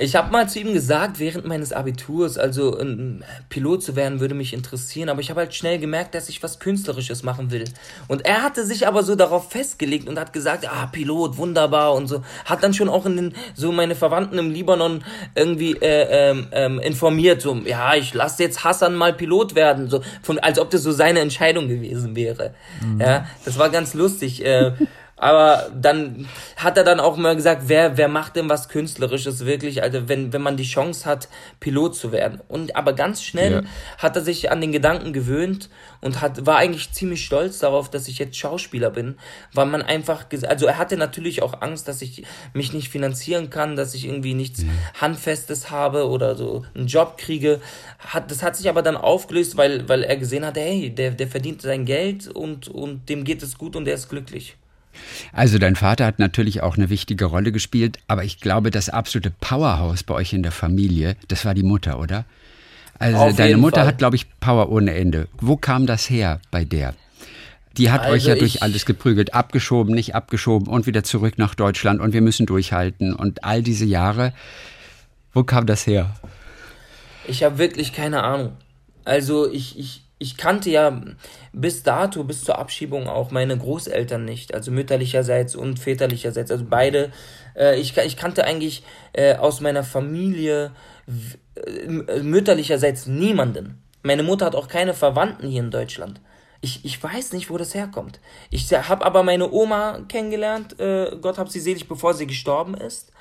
Ich habe mal zu ihm gesagt, während meines Abiturs, also ein Pilot zu werden, würde mich interessieren, aber ich habe halt schnell gemerkt, dass ich was Künstlerisches machen will. Und er hatte sich aber so darauf festgelegt und hat gesagt, ah, Pilot, wunderbar und so. Hat dann schon auch in den, so meine Verwandten im Libanon irgendwie äh, ähm, ähm, informiert, so, ja, ich lasse jetzt Hassan mal Pilot werden, so, von, als ob das so seine Entscheidung gewesen wäre. Mhm. Ja, das war ganz lustig. Äh, Aber dann hat er dann auch mal gesagt, wer, wer macht denn was Künstlerisches wirklich, also wenn, wenn man die Chance hat, Pilot zu werden. Und aber ganz schnell ja. hat er sich an den Gedanken gewöhnt und hat, war eigentlich ziemlich stolz darauf, dass ich jetzt Schauspieler bin, weil man einfach, also er hatte natürlich auch Angst, dass ich mich nicht finanzieren kann, dass ich irgendwie nichts mhm. Handfestes habe oder so einen Job kriege. Hat, das hat sich aber dann aufgelöst, weil, weil er gesehen hat, hey, der, der verdient sein Geld und, und dem geht es gut und er ist glücklich. Also dein Vater hat natürlich auch eine wichtige Rolle gespielt, aber ich glaube, das absolute Powerhouse bei euch in der Familie, das war die Mutter, oder? Also Auf deine Mutter Fall. hat, glaube ich, Power ohne Ende. Wo kam das her bei der? Die hat also euch ja durch alles geprügelt, abgeschoben, nicht abgeschoben und wieder zurück nach Deutschland und wir müssen durchhalten und all diese Jahre. Wo kam das her? Ich habe wirklich keine Ahnung. Also ich, ich, ich kannte ja bis dato, bis zur Abschiebung auch meine Großeltern nicht, also mütterlicherseits und väterlicherseits, also beide. Äh, ich, ich kannte eigentlich äh, aus meiner Familie äh, mütterlicherseits niemanden. Meine Mutter hat auch keine Verwandten hier in Deutschland. Ich, ich weiß nicht, wo das herkommt. Ich habe aber meine Oma kennengelernt, äh, Gott hab sie selig, bevor sie gestorben ist.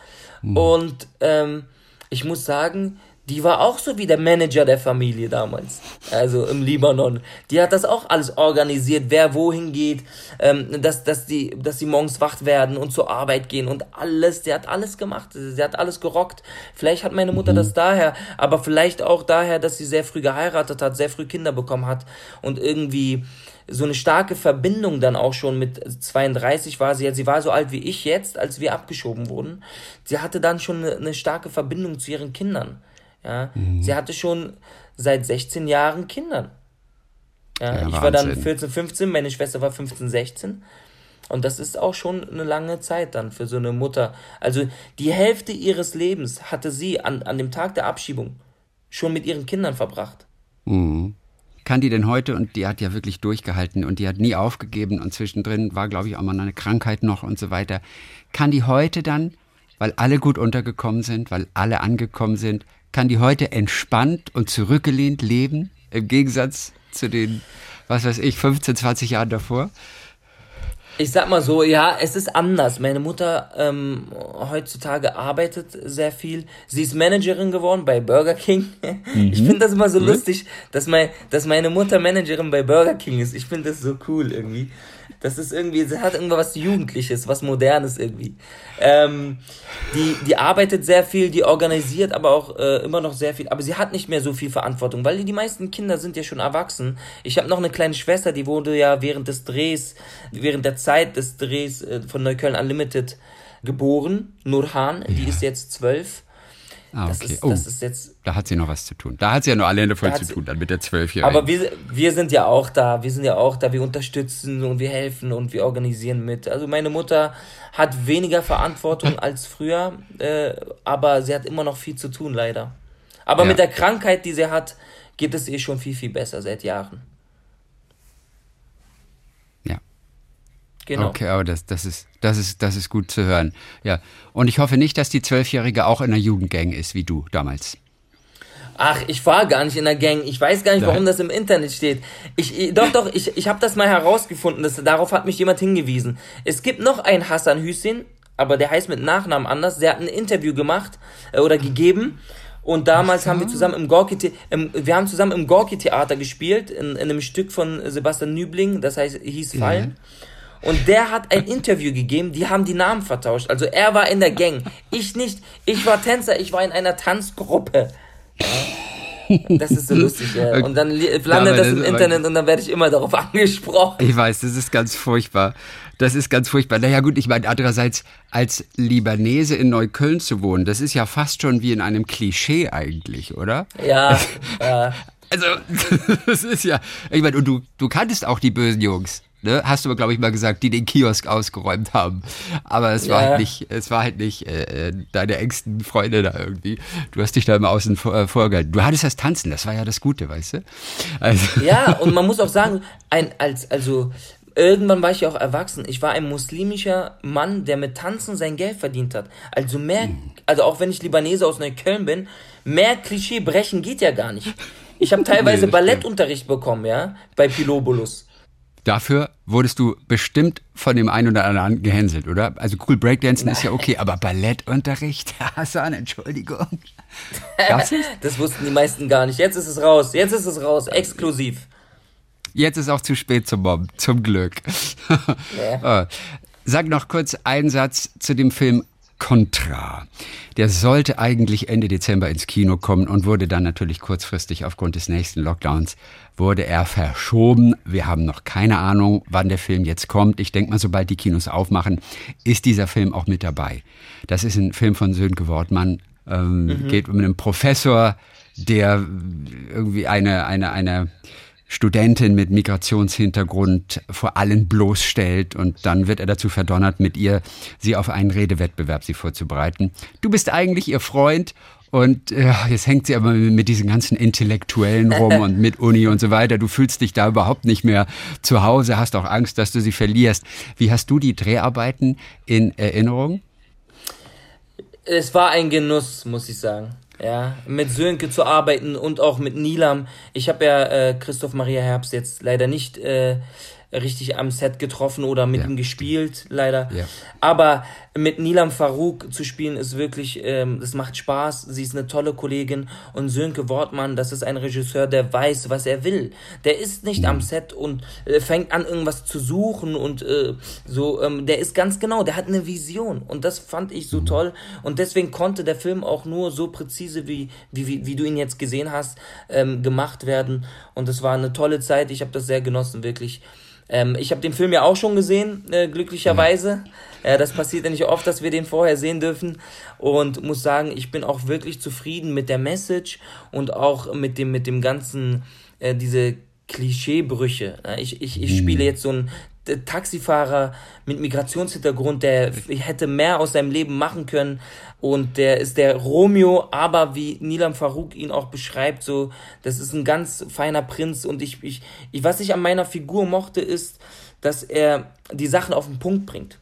Mhm. Und ähm, ich muss sagen, die war auch so wie der Manager der Familie damals, also im Libanon. Die hat das auch alles organisiert, wer wohin geht, ähm, dass, dass, die, dass die morgens wach werden und zur Arbeit gehen und alles. Die hat alles gemacht, sie hat alles gerockt. Vielleicht hat meine Mutter mhm. das daher, aber vielleicht auch daher, dass sie sehr früh geheiratet hat, sehr früh Kinder bekommen hat und irgendwie so eine starke Verbindung dann auch schon mit 32 war sie, sie war so alt wie ich jetzt, als wir abgeschoben wurden. Sie hatte dann schon eine, eine starke Verbindung zu ihren Kindern. Ja, mhm. Sie hatte schon seit 16 Jahren Kinder. Ja, ja ich Wahnsinn. war dann 14, 15, meine Schwester war 15, 16. Und das ist auch schon eine lange Zeit dann für so eine Mutter. Also die Hälfte ihres Lebens hatte sie an, an dem Tag der Abschiebung schon mit ihren Kindern verbracht. Mhm. Kann die denn heute, und die hat ja wirklich durchgehalten und die hat nie aufgegeben und zwischendrin war, glaube ich, auch mal eine Krankheit noch und so weiter, kann die heute dann, weil alle gut untergekommen sind, weil alle angekommen sind, kann die heute entspannt und zurückgelehnt leben, im Gegensatz zu den, was weiß ich, 15, 20 Jahren davor? Ich sag mal so, ja, es ist anders. Meine Mutter ähm, heutzutage arbeitet sehr viel. Sie ist Managerin geworden bei Burger King. Mhm. Ich finde das immer so cool. lustig, dass, mein, dass meine Mutter Managerin bei Burger King ist. Ich finde das so cool irgendwie. Das ist irgendwie, sie hat irgendwas Jugendliches, was Modernes irgendwie. Ähm, die, die arbeitet sehr viel, die organisiert aber auch äh, immer noch sehr viel. Aber sie hat nicht mehr so viel Verantwortung, weil die meisten Kinder sind ja schon erwachsen. Ich habe noch eine kleine Schwester, die wurde ja während des Drehs, während der Zeit des Drehs äh, von Neukölln Unlimited geboren. Nurhan, ja. die ist jetzt zwölf. Ah, okay. Das ist, das oh, ist jetzt, da hat sie noch was zu tun. Da hat sie ja nur alle Hände voll zu tun, dann mit der Zwölfjährigen. Aber wir, wir sind ja auch da. Wir sind ja auch da. Wir unterstützen und wir helfen und wir organisieren mit. Also meine Mutter hat weniger Verantwortung als früher, äh, aber sie hat immer noch viel zu tun, leider. Aber ja. mit der Krankheit, die sie hat, geht es ihr schon viel, viel besser seit Jahren. Genau. Okay, aber das, das, ist, das, ist, das ist gut zu hören. Ja. Und ich hoffe nicht, dass die Zwölfjährige auch in einer Jugendgang ist, wie du damals. Ach, ich war gar nicht in der Gang. Ich weiß gar nicht, warum das im Internet steht. Ich, doch, doch, ich, ich habe das mal herausgefunden. Das, darauf hat mich jemand hingewiesen. Es gibt noch einen Hassan Hüseyin, aber der heißt mit Nachnamen anders. Der hat ein Interview gemacht äh, oder gegeben. Und damals so. haben wir zusammen im Gorki, im, wir haben zusammen im Gorki Theater gespielt, in, in, einem Stück von Sebastian Nübling, das heißt, hieß Fallen. Ja. Und der hat ein Interview gegeben, die haben die Namen vertauscht. Also er war in der Gang, ich nicht. Ich war Tänzer, ich war in einer Tanzgruppe. Das ist so lustig, ja. Und dann landet ja, das im Internet und dann werde ich immer darauf angesprochen. Ich weiß, das ist ganz furchtbar. Das ist ganz furchtbar. Naja gut, ich meine, andererseits als Libanese in Neukölln zu wohnen, das ist ja fast schon wie in einem Klischee eigentlich, oder? Ja, ja. Also, das ist ja, ich meine, und du, du kanntest auch die bösen Jungs ne? Hast du, glaube ich, mal gesagt, die den Kiosk ausgeräumt haben. Aber es war halt nicht, es war halt nicht äh, deine engsten Freunde da irgendwie. Du hast dich da immer außen vor, äh, vorgehalten. Du hattest das Tanzen, das war ja das Gute, weißt du? Also. Ja, und man muss auch sagen, ein, als, also, irgendwann war ich ja auch erwachsen. Ich war ein muslimischer Mann, der mit Tanzen sein Geld verdient hat. Also mehr, also auch wenn ich Libanese aus Neukölln bin, mehr Klischee brechen geht ja gar nicht. Ich habe teilweise Ballettunterricht bekommen, ja, bei Pilobulus. Dafür wurdest du bestimmt von dem einen oder anderen gehänselt, oder? Also cool Breakdancen ist ja okay, aber Ballettunterricht, Hassan, Entschuldigung. Das, das wussten die meisten gar nicht. Jetzt ist es raus, jetzt ist es raus, exklusiv. Jetzt ist auch zu spät zum Mobben, zum Glück. Ja. Oh. Sag noch kurz einen Satz zu dem Film Contra. Der sollte eigentlich Ende Dezember ins Kino kommen und wurde dann natürlich kurzfristig aufgrund des nächsten Lockdowns wurde er verschoben. Wir haben noch keine Ahnung, wann der Film jetzt kommt. Ich denke mal, sobald die Kinos aufmachen, ist dieser Film auch mit dabei. Das ist ein Film von Sönke Wortmann, ähm, mhm. geht um einen Professor, der irgendwie eine, eine, eine Studentin mit Migrationshintergrund vor allen bloßstellt und dann wird er dazu verdonnert, mit ihr sie auf einen Redewettbewerb sie vorzubereiten. Du bist eigentlich ihr Freund und äh, jetzt hängt sie aber mit diesen ganzen Intellektuellen rum und mit Uni und so weiter. Du fühlst dich da überhaupt nicht mehr zu Hause, hast auch Angst, dass du sie verlierst. Wie hast du die Dreharbeiten in Erinnerung? Es war ein Genuss, muss ich sagen ja, mit Sönke zu arbeiten und auch mit Nilam. Ich habe ja äh, Christoph Maria Herbst jetzt leider nicht äh, richtig am Set getroffen oder mit ja. ihm gespielt, leider. Ja. Aber mit Nilam Farouk zu spielen ist wirklich, ähm, das macht Spaß. Sie ist eine tolle Kollegin. Und Sönke Wortmann, das ist ein Regisseur, der weiß, was er will. Der ist nicht mhm. am Set und äh, fängt an, irgendwas zu suchen und äh, so. Ähm, der ist ganz genau, der hat eine Vision. Und das fand ich so mhm. toll. Und deswegen konnte der Film auch nur so präzise, wie, wie, wie, wie du ihn jetzt gesehen hast, ähm, gemacht werden. Und es war eine tolle Zeit. Ich habe das sehr genossen, wirklich. Ähm, ich habe den Film ja auch schon gesehen, äh, glücklicherweise. Ja. Äh, das passiert ja nicht oft, dass wir den vorher sehen dürfen. Und muss sagen, ich bin auch wirklich zufrieden mit der Message und auch mit dem, mit dem ganzen, äh, diese Klischeebrüche. Ich, ich, ich spiele mhm. jetzt so ein Taxifahrer mit Migrationshintergrund, der hätte mehr aus seinem Leben machen können und der ist der Romeo, aber wie Nilam Farouk ihn auch beschreibt, so, das ist ein ganz feiner Prinz und ich, ich, ich was ich an meiner Figur mochte, ist, dass er die Sachen auf den Punkt bringt.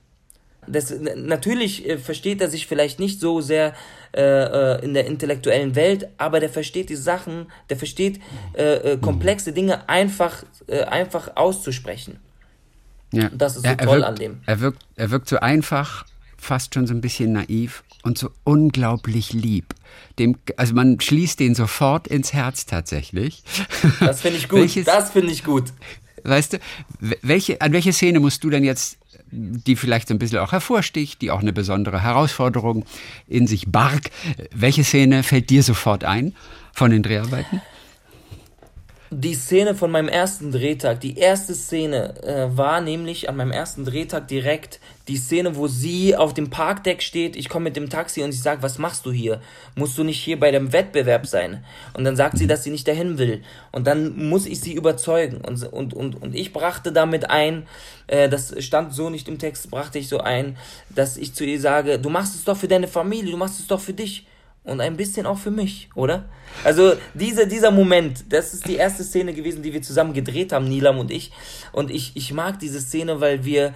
Das, natürlich äh, versteht er sich vielleicht nicht so sehr äh, äh, in der intellektuellen Welt, aber der versteht die Sachen, der versteht äh, äh komplexe Dinge einfach, einfach auszusprechen. Ja. Das ist so er, er toll wirkt, an dem. Er wirkt, er wirkt so einfach, fast schon so ein bisschen naiv und so unglaublich lieb. Dem, also man schließt den sofort ins Herz tatsächlich. Das finde ich gut. Welches, das finde ich gut. Weißt du, welche, an welche Szene musst du denn jetzt, die vielleicht so ein bisschen auch hervorsticht, die auch eine besondere Herausforderung in sich barg, welche Szene fällt dir sofort ein von den Dreharbeiten? Die Szene von meinem ersten Drehtag, die erste Szene äh, war nämlich an meinem ersten Drehtag direkt die Szene, wo sie auf dem Parkdeck steht. Ich komme mit dem Taxi und ich sage, was machst du hier? Musst du nicht hier bei dem Wettbewerb sein? Und dann sagt sie, dass sie nicht dahin will. Und dann muss ich sie überzeugen. Und, und, und, und ich brachte damit ein, äh, das stand so nicht im Text, brachte ich so ein, dass ich zu ihr sage, du machst es doch für deine Familie, du machst es doch für dich und ein bisschen auch für mich, oder? Also diese, dieser Moment, das ist die erste Szene gewesen, die wir zusammen gedreht haben, Nilam und ich. Und ich, ich mag diese Szene, weil wir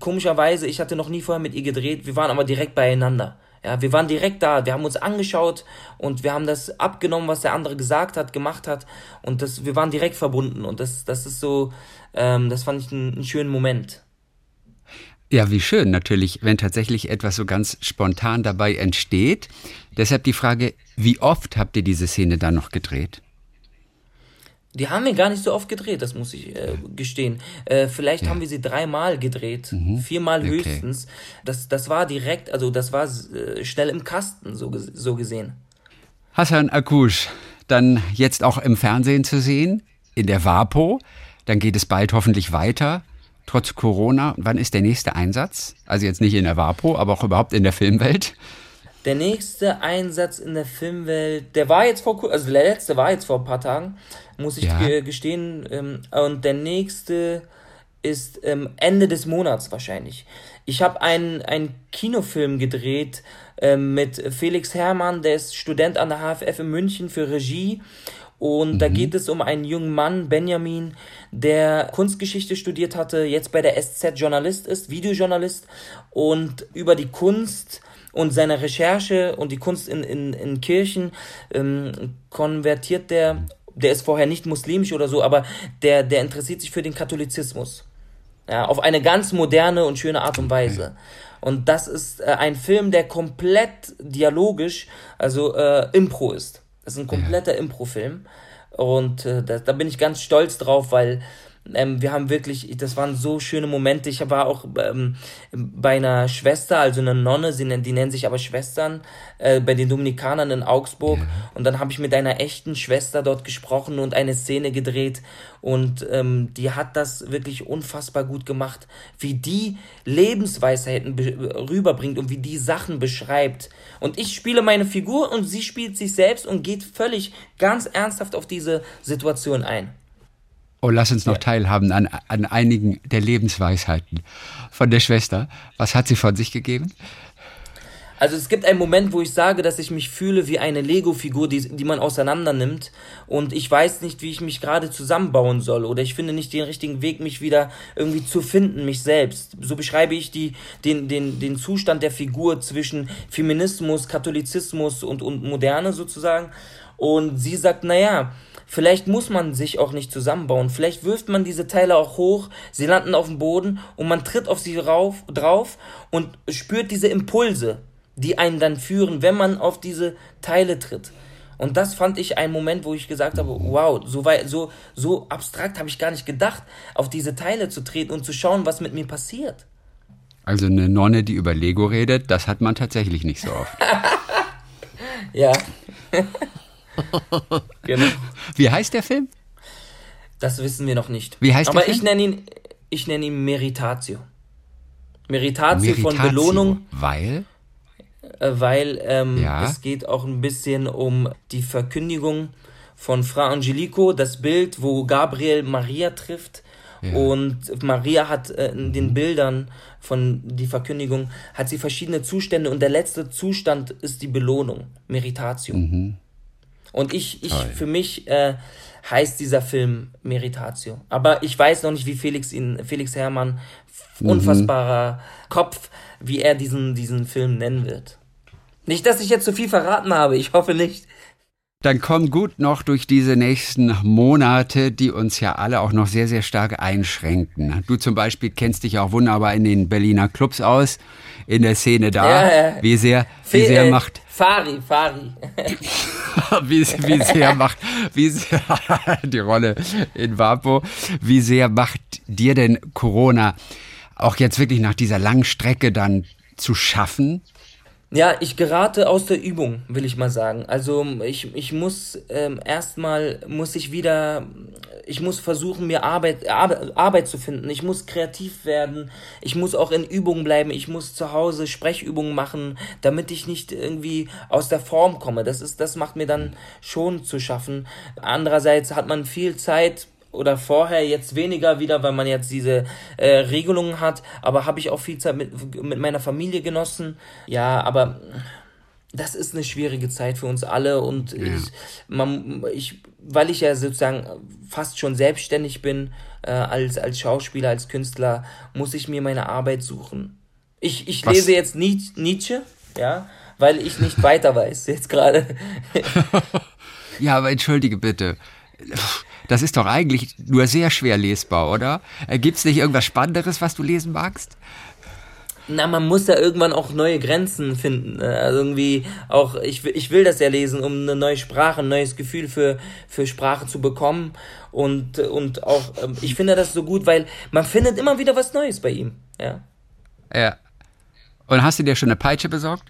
komischerweise, ich hatte noch nie vorher mit ihr gedreht, wir waren aber direkt beieinander. Ja, wir waren direkt da, wir haben uns angeschaut und wir haben das abgenommen, was der andere gesagt hat, gemacht hat und das, wir waren direkt verbunden und das, das ist so, ähm, das fand ich einen, einen schönen Moment. Ja, wie schön natürlich, wenn tatsächlich etwas so ganz spontan dabei entsteht. Deshalb die Frage, wie oft habt ihr diese Szene dann noch gedreht? Die haben wir gar nicht so oft gedreht, das muss ich äh, gestehen. Äh, vielleicht ja. haben wir sie dreimal gedreht, mhm. viermal okay. höchstens. Das, das war direkt, also das war äh, schnell im Kasten, so, so gesehen. Hassan Akush, dann jetzt auch im Fernsehen zu sehen, in der WAPO. Dann geht es bald hoffentlich weiter trotz Corona. Wann ist der nächste Einsatz? Also jetzt nicht in der WAPO, aber auch überhaupt in der Filmwelt? Der nächste Einsatz in der Filmwelt, der war jetzt vor, also der letzte war jetzt vor ein paar Tagen, muss ich ja. gestehen. Ähm, und der nächste ist ähm, Ende des Monats wahrscheinlich. Ich habe einen, einen Kinofilm gedreht ähm, mit Felix Herrmann, der ist Student an der HFF in München für Regie. Und mhm. da geht es um einen jungen Mann, Benjamin, der Kunstgeschichte studiert hatte, jetzt bei der SZ Journalist ist, Videojournalist und über die Kunst und seine Recherche und die Kunst in, in, in Kirchen ähm, konvertiert der der ist vorher nicht muslimisch oder so, aber der, der interessiert sich für den Katholizismus. Ja, auf eine ganz moderne und schöne Art und Weise. Und das ist äh, ein Film, der komplett dialogisch, also äh, Impro ist. Das ist ein kompletter ja. Impro-Film. Und äh, da, da bin ich ganz stolz drauf, weil ähm, wir haben wirklich, das waren so schöne Momente. Ich war auch ähm, bei einer Schwester, also eine Nonne, sie, die nennen sich aber Schwestern, äh, bei den Dominikanern in Augsburg. Ja. Und dann habe ich mit einer echten Schwester dort gesprochen und eine Szene gedreht. Und ähm, die hat das wirklich unfassbar gut gemacht, wie die Lebensweisheiten rüberbringt und wie die Sachen beschreibt. Und ich spiele meine Figur und sie spielt sich selbst und geht völlig ganz ernsthaft auf diese Situation ein. Oh, lass uns noch teilhaben an, an einigen der Lebensweisheiten von der Schwester. Was hat sie von sich gegeben? Also es gibt einen Moment, wo ich sage, dass ich mich fühle wie eine Lego-Figur, die, die man auseinander nimmt und ich weiß nicht, wie ich mich gerade zusammenbauen soll oder ich finde nicht den richtigen Weg, mich wieder irgendwie zu finden, mich selbst. So beschreibe ich die, den, den, den Zustand der Figur zwischen Feminismus, Katholizismus und, und Moderne sozusagen. Und sie sagt, naja, Vielleicht muss man sich auch nicht zusammenbauen. Vielleicht wirft man diese Teile auch hoch, sie landen auf dem Boden und man tritt auf sie rauf, drauf und spürt diese Impulse, die einen dann führen, wenn man auf diese Teile tritt. Und das fand ich ein Moment, wo ich gesagt habe, wow, so, weit, so, so abstrakt habe ich gar nicht gedacht, auf diese Teile zu treten und zu schauen, was mit mir passiert. Also eine Nonne, die über Lego redet, das hat man tatsächlich nicht so oft. ja. genau. Wie heißt der Film? Das wissen wir noch nicht. Wie heißt Aber der Film? ich nenne ihn, ich nenne ihn Meritatio. Meritatio, Meritatio von Belohnung. Weil? Äh, weil ähm, ja. es geht auch ein bisschen um die Verkündigung von Fra Angelico, das Bild, wo Gabriel Maria trifft. Ja. Und Maria hat äh, in den Bildern von die Verkündigung, hat sie verschiedene Zustände und der letzte Zustand ist die Belohnung, Meritatio. Mhm. Und ich, ich, für mich äh, heißt dieser Film Meritatio. Aber ich weiß noch nicht, wie Felix ihn, Felix Herrmann, mhm. unfassbarer Kopf, wie er diesen, diesen Film nennen wird. Nicht, dass ich jetzt zu viel verraten habe, ich hoffe nicht. Dann komm gut noch durch diese nächsten Monate, die uns ja alle auch noch sehr, sehr stark einschränken. Du zum Beispiel kennst dich auch wunderbar in den Berliner Clubs aus, in der Szene da. Ja, ja. Wie sehr, wie sehr äh, macht. Fari, Fari. wie, wie sehr macht, wie sehr, die Rolle in Vapo, wie sehr macht dir denn Corona auch jetzt wirklich nach dieser langen Strecke dann zu schaffen? Ja, ich gerate aus der Übung, will ich mal sagen. Also ich, ich muss ähm, erstmal, muss ich wieder, ich muss versuchen, mir Arbeit, Arbeit, Arbeit zu finden. Ich muss kreativ werden. Ich muss auch in Übungen bleiben. Ich muss zu Hause Sprechübungen machen, damit ich nicht irgendwie aus der Form komme. Das ist, das macht mir dann schon zu schaffen. Andererseits hat man viel Zeit, oder vorher jetzt weniger wieder, weil man jetzt diese äh, Regelungen hat, aber habe ich auch viel Zeit mit, mit meiner Familie genossen. Ja, aber das ist eine schwierige Zeit für uns alle und ja. ich, man, ich, weil ich ja sozusagen fast schon selbstständig bin äh, als, als Schauspieler, als Künstler, muss ich mir meine Arbeit suchen. Ich, ich lese jetzt Nietzsche, ja, weil ich nicht weiter weiß jetzt gerade. ja, aber entschuldige bitte. Das ist doch eigentlich nur sehr schwer lesbar, oder? Äh, Gibt es nicht irgendwas Spannenderes, was du lesen magst? Na, man muss ja irgendwann auch neue Grenzen finden. Ne? Also irgendwie auch, ich, ich will das ja lesen, um eine neue Sprache, ein neues Gefühl für, für Sprache zu bekommen. Und, und auch, ähm, ich finde das so gut, weil man findet immer wieder was Neues bei ihm. Ja. Ja. Und hast du dir schon eine Peitsche besorgt?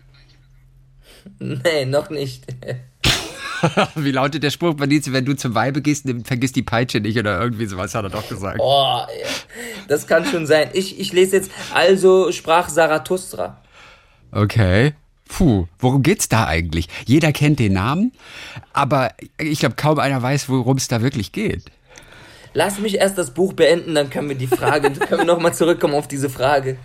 Nee, noch nicht. Wie lautet der Spruch, Benizi, wenn du zum Weibe gehst, vergiss die Peitsche nicht oder irgendwie sowas hat er doch gesagt. Oh, das kann schon sein. Ich, ich lese jetzt, also sprach Zarathustra. Okay. Puh, worum geht's da eigentlich? Jeder kennt den Namen, aber ich glaube, kaum einer weiß, worum es da wirklich geht. Lass mich erst das Buch beenden, dann können wir die Frage, können wir nochmal zurückkommen auf diese Frage.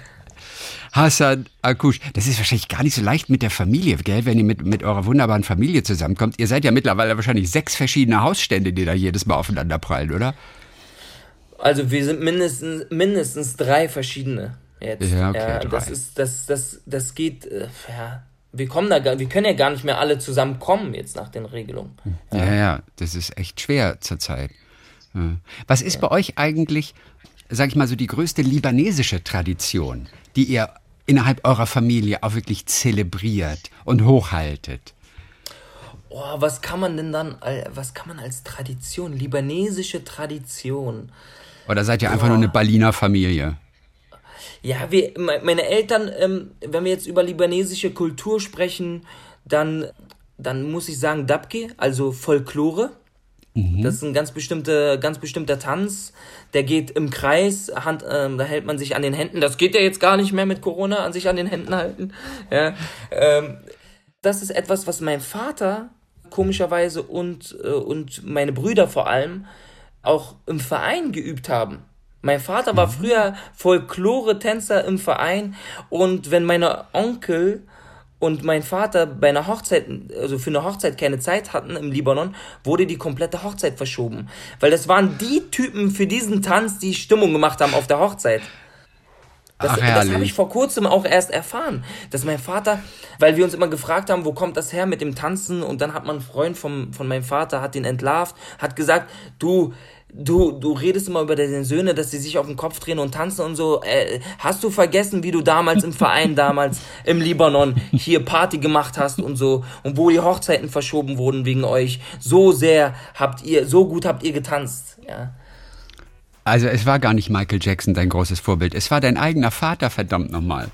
Hassan Akush. Das ist wahrscheinlich gar nicht so leicht mit der Familie, gell, wenn ihr mit, mit eurer wunderbaren Familie zusammenkommt. Ihr seid ja mittlerweile wahrscheinlich sechs verschiedene Hausstände, die da jedes Mal aufeinander prallen, oder? Also wir sind mindestens, mindestens drei verschiedene jetzt. Ja, okay, ja, drei. Das ist, das, das, das geht, äh, ja, wir kommen da, wir können ja gar nicht mehr alle zusammenkommen jetzt nach den Regelungen. Ja, ja, ja das ist echt schwer zurzeit. Was ist bei euch eigentlich, sag ich mal so, die größte libanesische Tradition, die ihr innerhalb eurer Familie auch wirklich zelebriert und hochhaltet? Oh, was kann man denn dann, was kann man als Tradition, libanesische Tradition? Oder seid ihr einfach oh. nur eine Berliner Familie? Ja, wir, meine Eltern, ähm, wenn wir jetzt über libanesische Kultur sprechen, dann, dann muss ich sagen Dabke, also Folklore. Mhm. Das ist ein ganz, bestimmte, ganz bestimmter Tanz. Der geht im Kreis, Hand, ähm, da hält man sich an den Händen. Das geht ja jetzt gar nicht mehr mit Corona, an sich an den Händen halten. Ja, ähm, das ist etwas, was mein Vater komischerweise und, äh, und meine Brüder vor allem auch im Verein geübt haben. Mein Vater war mhm. früher Folklore-Tänzer im Verein und wenn meine Onkel und mein Vater bei einer Hochzeit, also für eine Hochzeit keine Zeit hatten im Libanon, wurde die komplette Hochzeit verschoben. Weil das waren die Typen für diesen Tanz, die Stimmung gemacht haben auf der Hochzeit. Das, Ach, das habe ich vor kurzem auch erst erfahren, dass mein Vater, weil wir uns immer gefragt haben, wo kommt das her mit dem Tanzen und dann hat man einen Freund vom, von meinem Vater, hat den entlarvt, hat gesagt, du, du, du redest immer über deine Söhne, dass sie sich auf den Kopf drehen und tanzen und so. Äh, hast du vergessen, wie du damals im Verein, damals im Libanon hier Party gemacht hast und so und wo die Hochzeiten verschoben wurden wegen euch? So sehr habt ihr, so gut habt ihr getanzt, ja. Also es war gar nicht Michael Jackson dein großes Vorbild, es war dein eigener Vater, verdammt nochmal.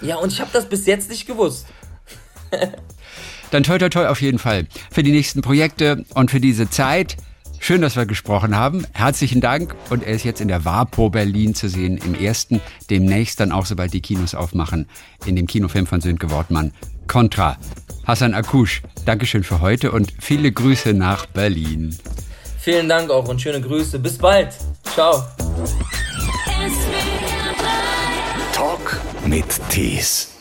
Ja, und ich habe das bis jetzt nicht gewusst. Dann toi toi toi auf jeden Fall für die nächsten Projekte und für diese Zeit. Schön, dass wir gesprochen haben. Herzlichen Dank. Und er ist jetzt in der WAPO Berlin zu sehen, im ersten, demnächst dann auch, sobald die Kinos aufmachen, in dem Kinofilm von Sönke Wortmann, Contra. Hassan Akush, Dankeschön für heute und viele Grüße nach Berlin. Vielen Dank auch und schöne Grüße. Bis bald. Ciao. Talk mit Tees.